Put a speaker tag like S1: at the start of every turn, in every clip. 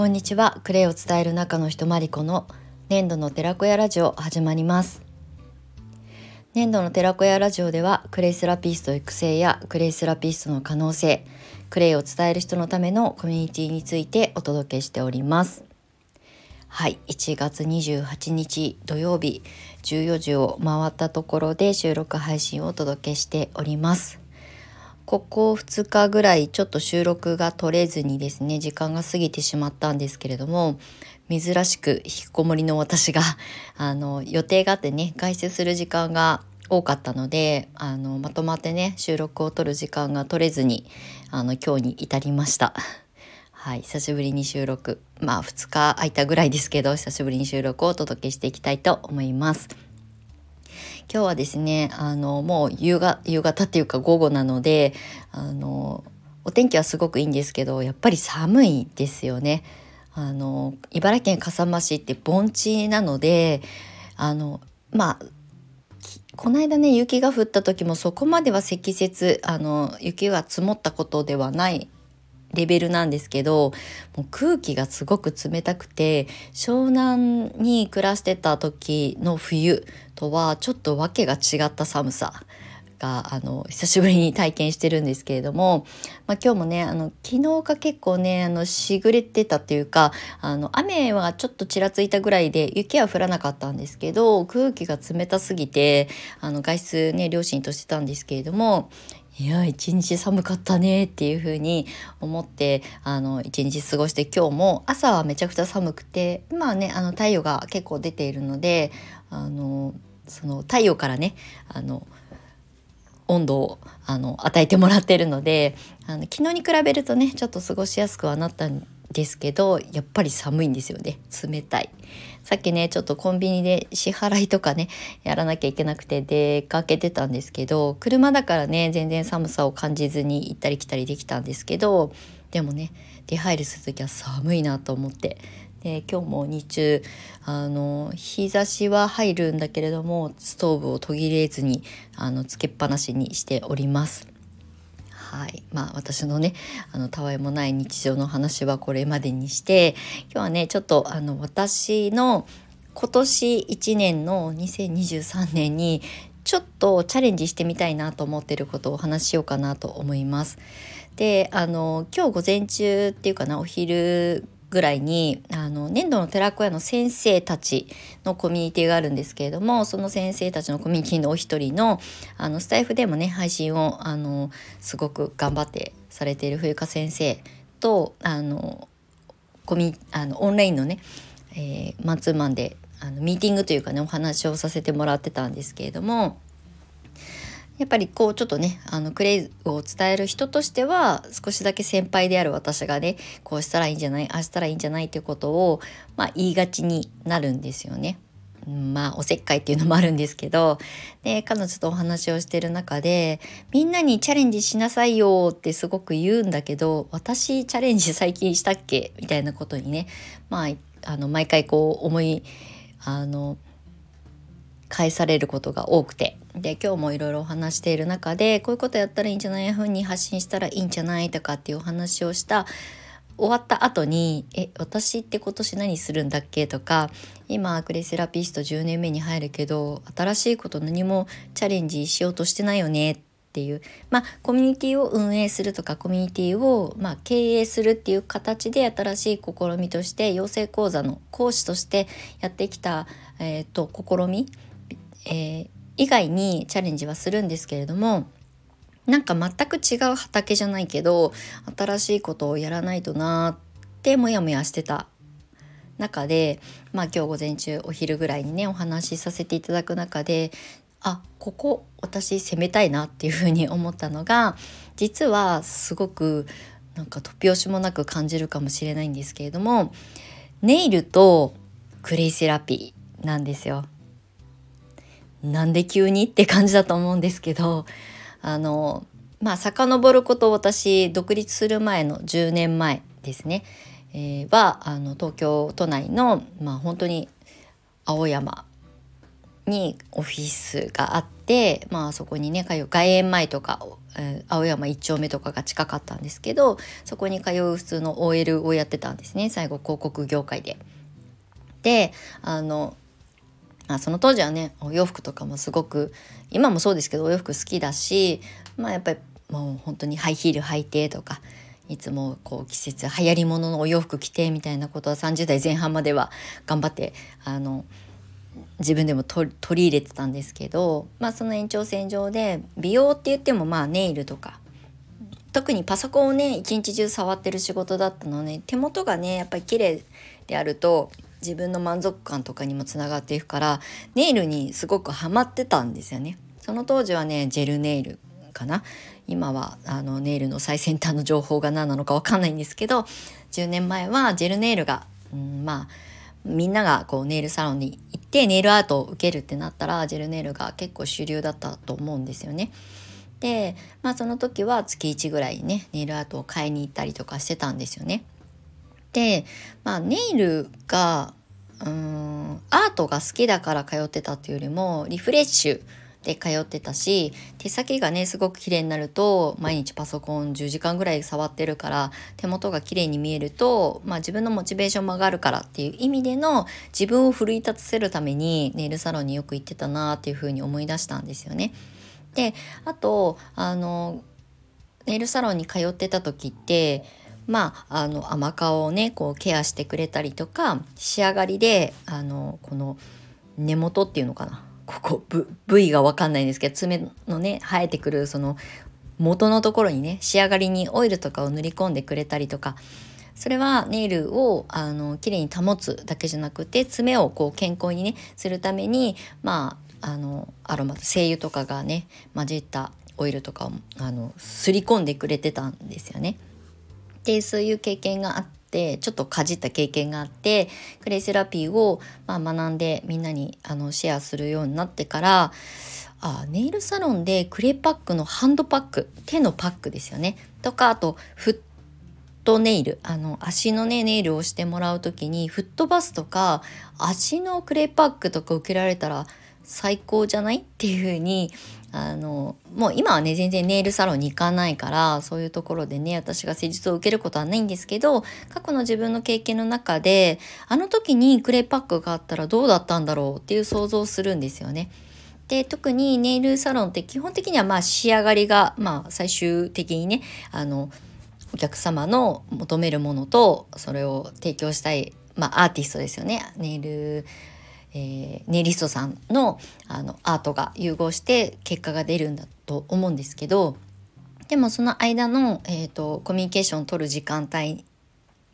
S1: こんにちは。クレイを伝える中の人マリコの粘土の寺子屋ラジオ始まります。粘土の寺子屋ラジオではクレイセラピスト育成やクレイセラピストの可能性クレイを伝える人のためのコミュニティについてお届けしております。はい。1月28日土曜日14時を回ったところで収録配信をお届けしております。ここ2日ぐらいちょっと収録が取れずにですね時間が過ぎてしまったんですけれども珍しく引きこもりの私が あの予定があってね外出する時間が多かったのであのまとまってね収録を撮る時間が取れずにあの今日に至りました。はい、久しぶりに収録まあ2日空いたぐらいですけど久しぶりに収録をお届けしていきたいと思います。今日はですねあのもう夕が夕方っていうか午後なのであのお天気はすごくいいんですけどやっぱり寒いですよね。あの茨城県笠間市って盆地なのであのまあこの間ね雪が降った時もそこまでは積雪あの雪が積もったことではないレベルなんですけどもう空気がすごく冷たくて湘南に暮らしてた時の冬とはちょっと訳が違った寒さがあの久しぶりに体験してるんですけれども、まあ、今日もねあの昨日が結構ねあのしぐれてたっていうかあの雨はちょっとちらついたぐらいで雪は降らなかったんですけど空気が冷たすぎてあの外出ね両親としてたんですけれどもいや一日寒かったねっていう風に思ってあの一日過ごして今日も朝はめちゃくちゃ寒くて今はねあの太陽が結構出ているのであのその太陽からねあの温度をあの与えてもらってるのであの昨日に比べるとねちょっと過ごしやすくはなったんですけどやっぱり寒いんですよね。冷たい。さっきねちょっとコンビニで支払いとかねやらなきゃいけなくて出かけてたんですけど車だからね全然寒さを感じずに行ったり来たりできたんですけどでもね出入りする時は寒いなと思って。で今日も日中あの日差しは入るんだけれどもストーブを途切れずにあのつけっぱなしにしております。はいまあ私のねあのたわいもない日常の話はこれまでにして今日はねちょっとあの私の今年1年の2023年にちょっとチャレンジしてみたいなと思ってることをお話ししようかなと思います。であの今日午前中っていうかなお昼ぐらいにあの粘土の寺子屋の先生たちのコミュニティがあるんですけれどもその先生たちのコミュニティのお一人のあのスタイフでもね配信をあのすごく頑張ってされている冬香先生とあのコミあのオンラインのね、えー、マンツーマンであのミーティングというかねお話をさせてもらってたんですけれどもやっぱりこうちょっとねあのクレイを伝える人としては少しだけ先輩である私がねこうしたらいいんじゃないああしたらいいんじゃないっていうことを、まあ、言いがちになるんですよね。まあおせっかいっていうのもあるんですけどで彼女とお話をしてる中でみんなにチャレンジしなさいよってすごく言うんだけど私チャレンジ最近したっけ？みたいなことにねまああの毎回こう思いあの返されることが多くて。で今日もいろいろお話している中でこういうことやったらいいんじゃない？ふうに発信したらいいんじゃない？とかっていうお話をした終わった後に「え私って今年何するんだっけ?」とか「今アクレイセラピスト10年目に入るけど新しいこと何もチャレンジしようとしてないよね」っていうまあコミュニティを運営するとかコミュニティをまあ経営するっていう形で新しい試みとして養成講座の講師としてやってきた、えーと、試みえー、以外にチャレンジはするんですけれどもなんか全く違う畑じゃないけど新しいことをやらないとなってモヤモヤしてた中でまあ今日午前中お昼ぐらいにねお話しさせていただく中であここ私攻めたいなっていうふうに思ったのが実はすごくなんか突拍子もなく感じるかもしれないんですけれどもネイルとクレイセラピーなんですよ。なんで急にって感じだと思うんですけどあのまあ遡ること私独立する前の10年前ですね、えー、はあの東京都内の、まあ、本当に青山にオフィスがあって、まあ、そこにね通う外苑前とか、えー、青山一丁目とかが近かったんですけどそこに通う普通の OL をやってたんですね最後広告業界で。であのあ、その当時はねお洋服とかもすごく今もそうですけどお洋服好きだしまあやっぱりもう本当にハイヒール履いてとかいつもこう季節流行り物ののお洋服着てみたいなことは30代前半までは頑張ってあの自分でも取り入れてたんですけど、まあ、その延長線上で美容って言ってもまあネイルとか特にパソコンをね一日中触ってる仕事だったので手元がねやっぱり綺麗であると自分の満足感とかにもつながっていくからネイルにすごくハマってたんですよね。その当時はねジェルネイルかな今はあのネイルの最先端の情報が何なのか分かんないんですけど10年前はジェルネイルが、うん、まあみんながこうネイルサロンに行ってネイルアートを受けるってなったらジェルネイルが結構主流だったと思うんですよね。でまあその時は月1ぐらいねネイルアートを買いに行ったりとかしてたんですよね。でまあネイルがうんアートが好きだから通ってたっていうよりもリフレッシュで通ってたし手先がねすごく綺麗になると毎日パソコン10時間ぐらい触ってるから手元が綺麗に見えると、まあ、自分のモチベーションも上がるからっていう意味での自分を奮い立たせるためにネイルサロンによく行ってたなっていうふうに思い出したんですよね。であとあのネイルサロンに通ってた時ってまあ、あの甘顔をねこうケアしてくれたりとか仕上がりであのこの根元っていうのかなここ部位が分かんないんですけど爪のね生えてくるその元のところにね仕上がりにオイルとかを塗り込んでくれたりとかそれはネイルをあの綺麗に保つだけじゃなくて爪をこう健康にねするためにまああのアロマ精油とかがね混じったオイルとかをあのすり込んでくれてたんですよね。でそういう経験があってちょっとかじった経験があってクレイセラピーを、まあ、学んでみんなにあのシェアするようになってからあネイルサロンでクレイパックのハンドパック手のパックですよね。とかあとフットネイルあの足のねネイルをしてもらう時にフットバスとか足のクレイパックとか受けられたら最高じゃない？っていう風にあのもう今はね全然ネイルサロンに行かないからそういうところでね私が施術を受けることはないんですけど過去の自分の経験の中であの時にクレイパックがあったらどうだったんだろうっていう想像をするんですよね。で特にネイルサロンって基本的にはまあ仕上がりがまあ最終的にねあのお客様の求めるものとそれを提供したい、まあ、アーティストですよねネイルえー、ネリストさんのあのアートが融合して結果が出るんだと思うんですけどでもその間の、えーと、コミュニケーションを取る時間帯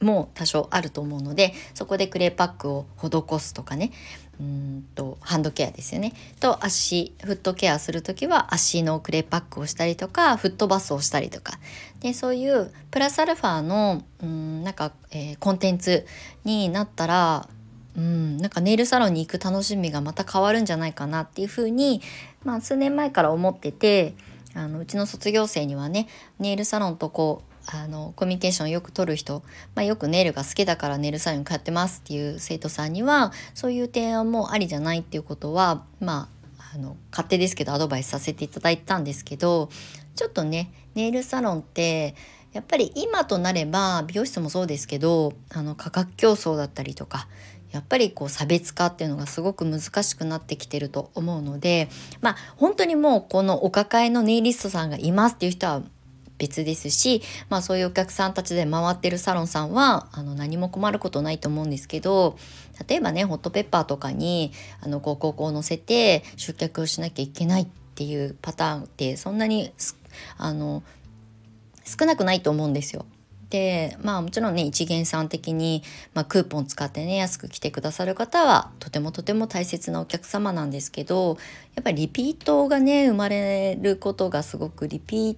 S1: も多少あると思うのでそこでクレーパックを施すとかねうんとハンドケアですよね。と足フットケアする時は足のクレーパックをしたりとかフットバスをしたりとか。でそういうプラスアルファのうんなんか、えー、コンテンツになったらうん、なんかネイルサロンに行く楽しみがまた変わるんじゃないかなっていうふうに、まあ、数年前から思っててあのうちの卒業生にはねネイルサロンとこうあのコミュニケーションをよく取る人、まあ、よくネイルが好きだからネイルサロンに通ってますっていう生徒さんにはそういう提案もありじゃないっていうことはまああの勝手ですけどアドバイスさせていただいたんですけどちょっとねネイルサロンってやっぱり今となれば美容室もそうですけどあの価格競争だったりとかやっぱりこう差別化っていうのがすごく難しくなってきてると思うのでまあ本当にもうこのお抱えのネイリストさんがいますっていう人は別ですし、まあ、そういうお客さんたちで回ってるサロンさんはあの何も困ることないと思うんですけど例えばねホットペッパーとかにあの広告を載せて集客をしなきゃいけないっていうパターンってそんなにあの少なくないと思うんですよ。でまあもちろんね一元さん的に、まあ、クーポン使ってね安く来てくださる方はとてもとても大切なお客様なんですけどやっぱりリピートがね生まれることがすごくリピー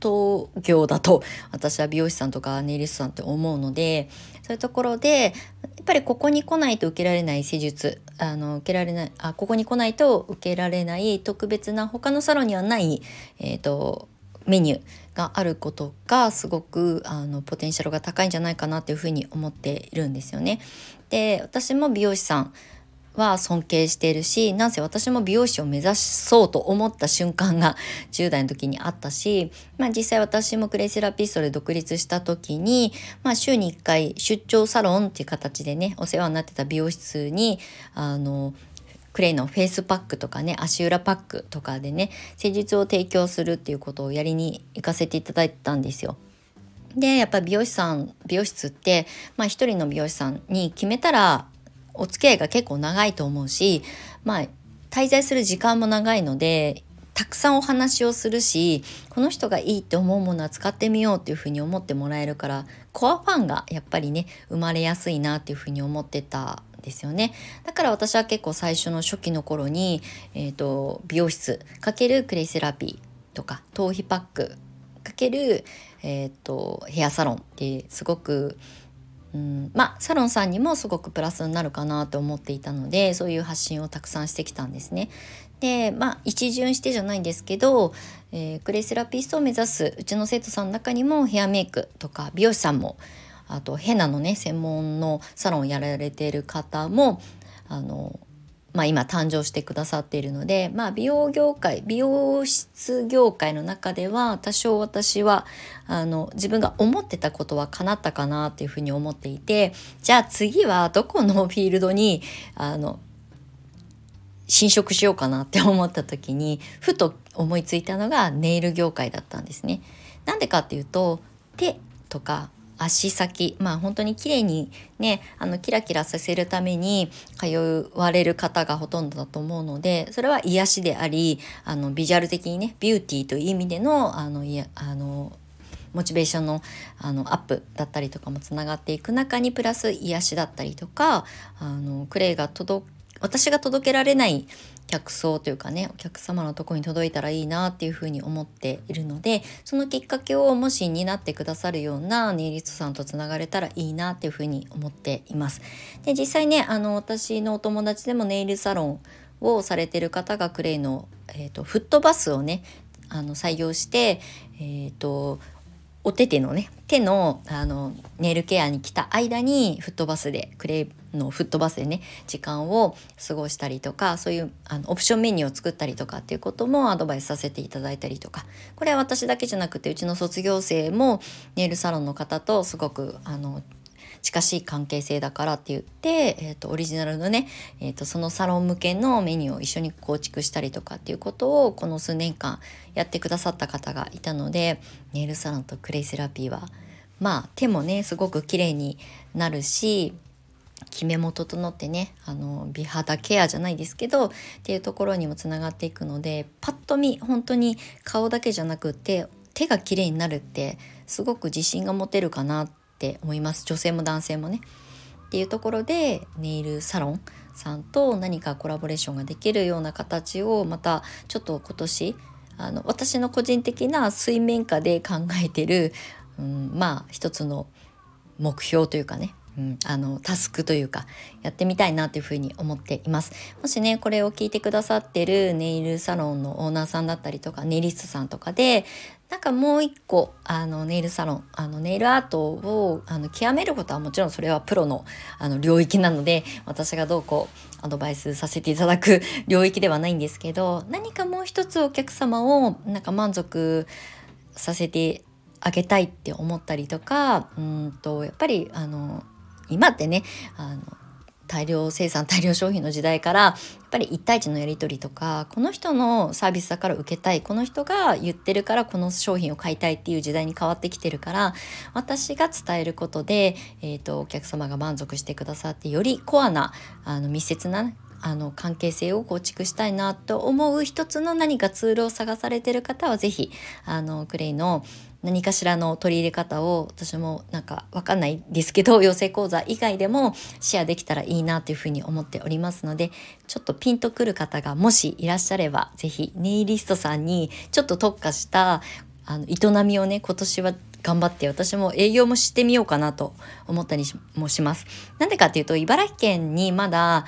S1: ト業だと私は美容師さんとかネイリストさんって思うのでそういうところでやっぱりここに来ないと受けられない施術あの受けられないあここに来ないと受けられない特別な他のサロンにはない、えーとメニュー。があることがすごくあのポテンシャルが高いんじゃないかなというふうに思っているんですよね。で私も美容師さんは尊敬しているしなんせ私も美容師を目指そうと思った瞬間が 10代の時にあったし、まあ、実際私もクレイセラピストで独立した時に、まあ、週に1回出張サロンっていう形でねお世話になってた美容室にあのクレイのフェイスパックとかね足裏パックとかでね施術を提供するっていうことをやりに行かせていただいたんですよ。でやっぱ美容師さん美容室ってまあ一人の美容師さんに決めたらお付き合いが結構長いと思うしまあ滞在する時間も長いのでたくさんお話をするしこの人がいいって思うものは使ってみようっていうふうに思ってもらえるからコアファンがやっぱりね生まれやすいなっていうふうに思ってたですよねだから私は結構最初の初期の頃に、えーと、美容室かけるクレイセラピーとか頭皮パックかける、えーとヘアサロンってすごくうん、まあサロンさんにもすごくプラスになるかなと思っていたのでそういう発信をたくさんしてきたんですね。でまあ一巡してじゃないんですけど、えー、クレイセラピストを目指すうちの生徒さんの中にもヘアメイクとか美容師さんもあとヘナのね専門のサロンをやられている方もあのまあ、今誕生してくださっているので、まあ、美容業界美容室業界の中では多少私はあの自分が思ってたことは叶ったかなっていうふうに思っていてじゃあ次はどこのフィールドにあの侵食しようかなって思った時にふと思いついたのがネイル業界だったんですね。なんでかっていうと手とか足先まあ本当に綺麗にねあのキラキラさせるために通われる方がほとんどだと思うのでそれは癒しでありあのビジュアル的にねビューティーという意味でのあのいやあのモチベーションのあのアップだったりとかもつながっていく中にプラス癒しだったりとかあのクレイが届私が届けられない客層というかねお客様のとこに届いたらいいなっていうふうに思っているのでそのきっかけをもし担ってくださるようなネイリストさんとつながれたらいいなっていうふうに思っています。で実際ねあの私のお友達でもネイルサロンをされてる方がクレイの、えーと、フットバスをねあの採用して、えーとお手手のね手のあのネイルケアに来た間にフットバスでクレイのフットバスでね時間を過ごしたりとかそういうあのオプションメニューを作ったりとかっていうこともアドバイスさせていただいたりとか。これは私だけじゃなくてうちの卒業生もネイルサロンの方とすごくあの近しい関係性だからって言って、えーと、オリジナルのね、えーと、そのサロン向けのメニューを一緒に構築したりとかっていうことをこの数年間やってくださった方がいたのでネイルサロンとクレイセラピーはまあ手もねすごく綺麗になるし決めも整ってねあの美肌ケアじゃないですけどっていうところにもつながっていくのでパッと見本当に顔だけじゃなくって手が綺麗になるってすごく自信が持てるかなって思います女性も男性もね。っていうところでネイルサロンさんと何かコラボレーションができるような形をまたちょっと今年あの私の個人的な水面下で考えてる、うん、まあ一つの目標というかねうん、あのタスクというかやってみたいなというふうに思っています。もしねこれを聞いてくださってるネイルサロンのオーナーさんだったりとかネイリストさんとかでなんかもう一個あのネイルサロンあのネイルアートをあの極めることはもちろんそれはプロのあの領域なので私がどうこうアドバイスさせていただく領域ではないんですけど何かもう一つお客様をなんか満足させてあげたいって思ったりとかうんとやっぱりあの今ってねあの大量生産大量消費の時代からやっぱり1対1のやり取りとかこの人のサービスだから受けたいこの人が言ってるからこの商品を買いたいっていう時代に変わってきてるから私が伝えることで、えーと、お客様が満足してくださってよりコアなあの密接なあの関係性を構築したいなと思う一つの何かツールを探されてる方は是非あのクレイの何かしらの取り入れ方を私もなんかわかんないですけど養成講座以外でもシェアできたらいいなというふうに思っておりますのでちょっとピンとくる方がもしいらっしゃれば是非ネイリストさんにちょっと特化したあの営みをね今年は頑張って私も営業もしてみようかなと思ったりもします。なんでかっていうと茨城県にまだ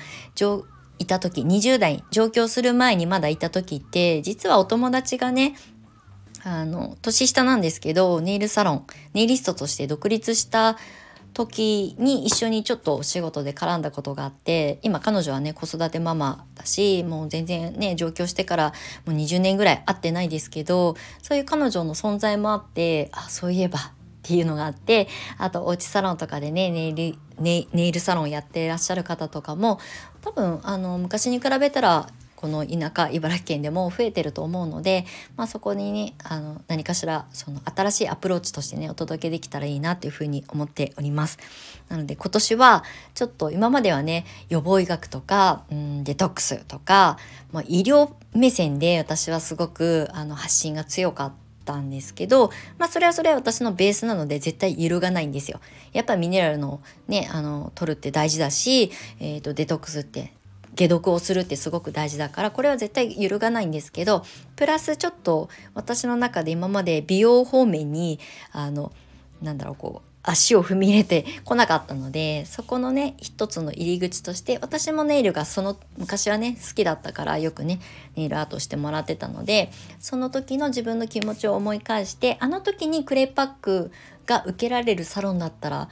S1: いた時20代上京する前にまだいた時って実はお友達がねあの年下なんですけどネイルサロンネイリストとして独立した時に一緒にちょっとお仕事で絡んだことがあって今彼女はね子育てママだしもう全然ね上京してからもう20年ぐらい会ってないですけどそういう彼女の存在もあってあそういえばっていうのがあってあとおうちサロンとかでねネイルネイルサロンやってらっしゃる方とかも多分あの昔に比べたらこの田舎茨城県でも増えてると思うので、まあ、そこにねあの何かしらその新しいアプローチとしてねお届けできたらいいなっていうふうに思っております。なので今年はちょっと今まではね予防医学とか、うん、デトックスとか、まあ、医療目線で私はすごくあの発信が強かったたんですけど、まあそれはそれは私のベースなので絶対揺るがないんですよ。やっぱミネラルのね、あの、取るって大事だし、えっ、ー、と、デトックスって解毒をするってすごく大事だからこれは絶対揺るがないんですけどプラスちょっと私の中で今まで美容方面にあのなんだろうこう足を踏み入れてこなかったのでそこのね一つの入り口として私もネイルがその昔はね好きだったからよくねネイルアートしてもらってたのでその時の自分の気持ちを思い返してあの時にクレイパックが受けられるサロンだったら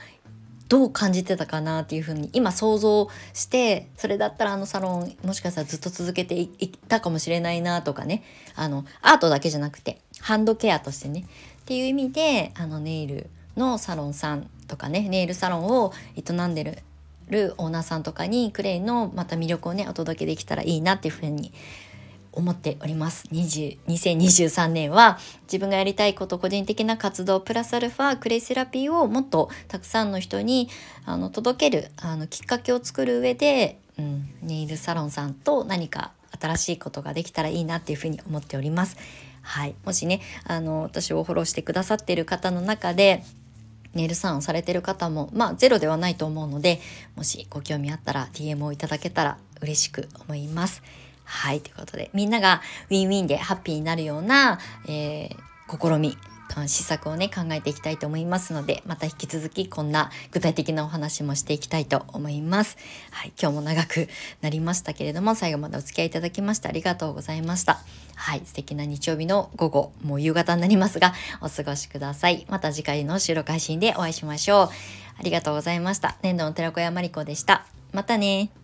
S1: どう感じてたかなっていうふうに今想像してそれだったらあのサロンもしかしたらずっと続けていったかもしれないなとかねあのアートだけじゃなくてハンドケアとしてねっていう意味であのネイルのサロンさんとかねネイルサロンを営んでるオーナーさんとかにクレイのまた魅力をねお届けできたらいいなっていうふうに思っております2023年は自分がやりたいこと個人的な活動プラスアルファクレイセラピーをもっとたくさんの人にあの届けるあのきっかけを作る上で、うん、ネイルサロンさんと何か新しいことができたらいいなっていうふうに思っております。はい、もしねあの私をフォローしてくださっている方の中でネイルサロンされてる方もまあゼロではないと思うのでもしご興味あったら DM をいただけたら嬉しく思います。はい、ということで、みんながウィンウィンでハッピーになるような、えー、試み、施策をね、考えていきたいと思いますので、また引き続きこんな具体的なお話もしていきたいと思います。はい、今日も長くなりましたけれども、最後までお付き合いいただきましてありがとうございました。はい、素敵な日曜日の午後、もう夕方になりますが、お過ごしください。また次回の収録配信でお会いしましょう。ありがとうございました。年度の寺子屋まりこでした。またね